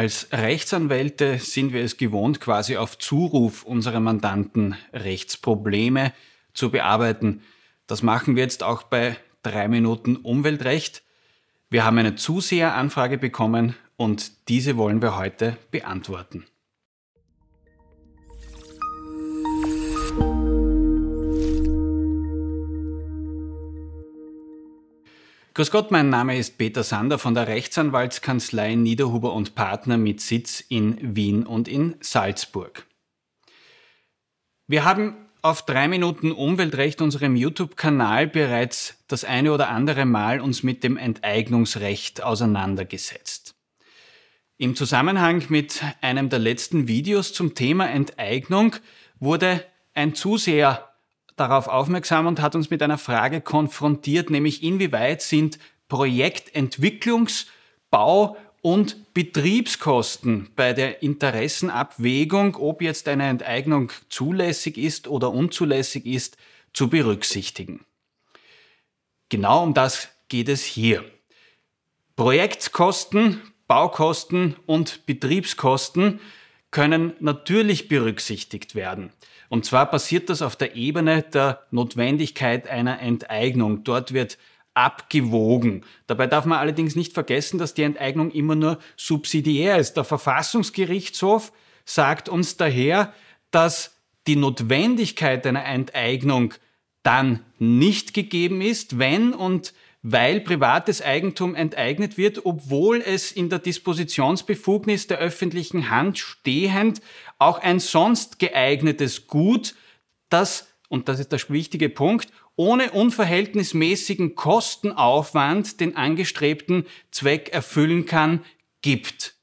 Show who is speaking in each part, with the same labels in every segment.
Speaker 1: Als Rechtsanwälte sind wir es gewohnt, quasi auf Zuruf unserer Mandanten Rechtsprobleme zu bearbeiten. Das machen wir jetzt auch bei drei Minuten Umweltrecht. Wir haben eine Zuseheranfrage bekommen und diese wollen wir heute beantworten. Grüß Gott, mein Name ist Peter Sander von der Rechtsanwaltskanzlei Niederhuber und Partner mit Sitz in Wien und in Salzburg. Wir haben auf drei Minuten Umweltrecht unserem YouTube-Kanal bereits das eine oder andere Mal uns mit dem Enteignungsrecht auseinandergesetzt. Im Zusammenhang mit einem der letzten Videos zum Thema Enteignung wurde ein Zuseher darauf aufmerksam und hat uns mit einer Frage konfrontiert, nämlich inwieweit sind Projektentwicklungs-, Bau- und Betriebskosten bei der Interessenabwägung, ob jetzt eine Enteignung zulässig ist oder unzulässig ist, zu berücksichtigen. Genau um das geht es hier. Projektkosten, Baukosten und Betriebskosten können natürlich berücksichtigt werden. Und zwar passiert das auf der Ebene der Notwendigkeit einer Enteignung. Dort wird abgewogen. Dabei darf man allerdings nicht vergessen, dass die Enteignung immer nur subsidiär ist. Der Verfassungsgerichtshof sagt uns daher, dass die Notwendigkeit einer Enteignung dann nicht gegeben ist, wenn und weil privates Eigentum enteignet wird, obwohl es in der Dispositionsbefugnis der öffentlichen Hand stehend auch ein sonst geeignetes Gut, das, und das ist der wichtige Punkt, ohne unverhältnismäßigen Kostenaufwand den angestrebten Zweck erfüllen kann, gibt.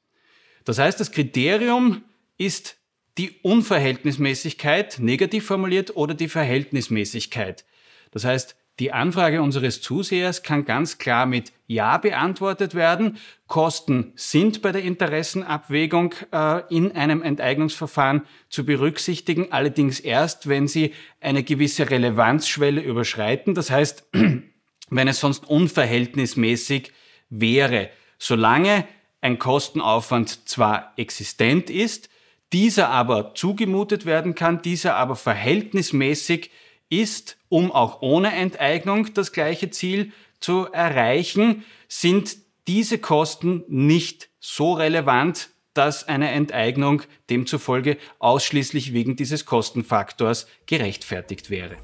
Speaker 1: Das heißt, das Kriterium ist die Unverhältnismäßigkeit, negativ formuliert, oder die Verhältnismäßigkeit. Das heißt, die Anfrage unseres Zusehers kann ganz klar mit Ja beantwortet werden. Kosten sind bei der Interessenabwägung äh, in einem Enteignungsverfahren zu berücksichtigen, allerdings erst, wenn sie eine gewisse Relevanzschwelle überschreiten. Das heißt, wenn es sonst unverhältnismäßig wäre. Solange ein Kostenaufwand zwar existent ist, dieser aber zugemutet werden kann, dieser aber verhältnismäßig ist, um auch ohne Enteignung das gleiche Ziel zu erreichen, sind diese Kosten nicht so relevant, dass eine Enteignung demzufolge ausschließlich wegen dieses Kostenfaktors gerechtfertigt wäre.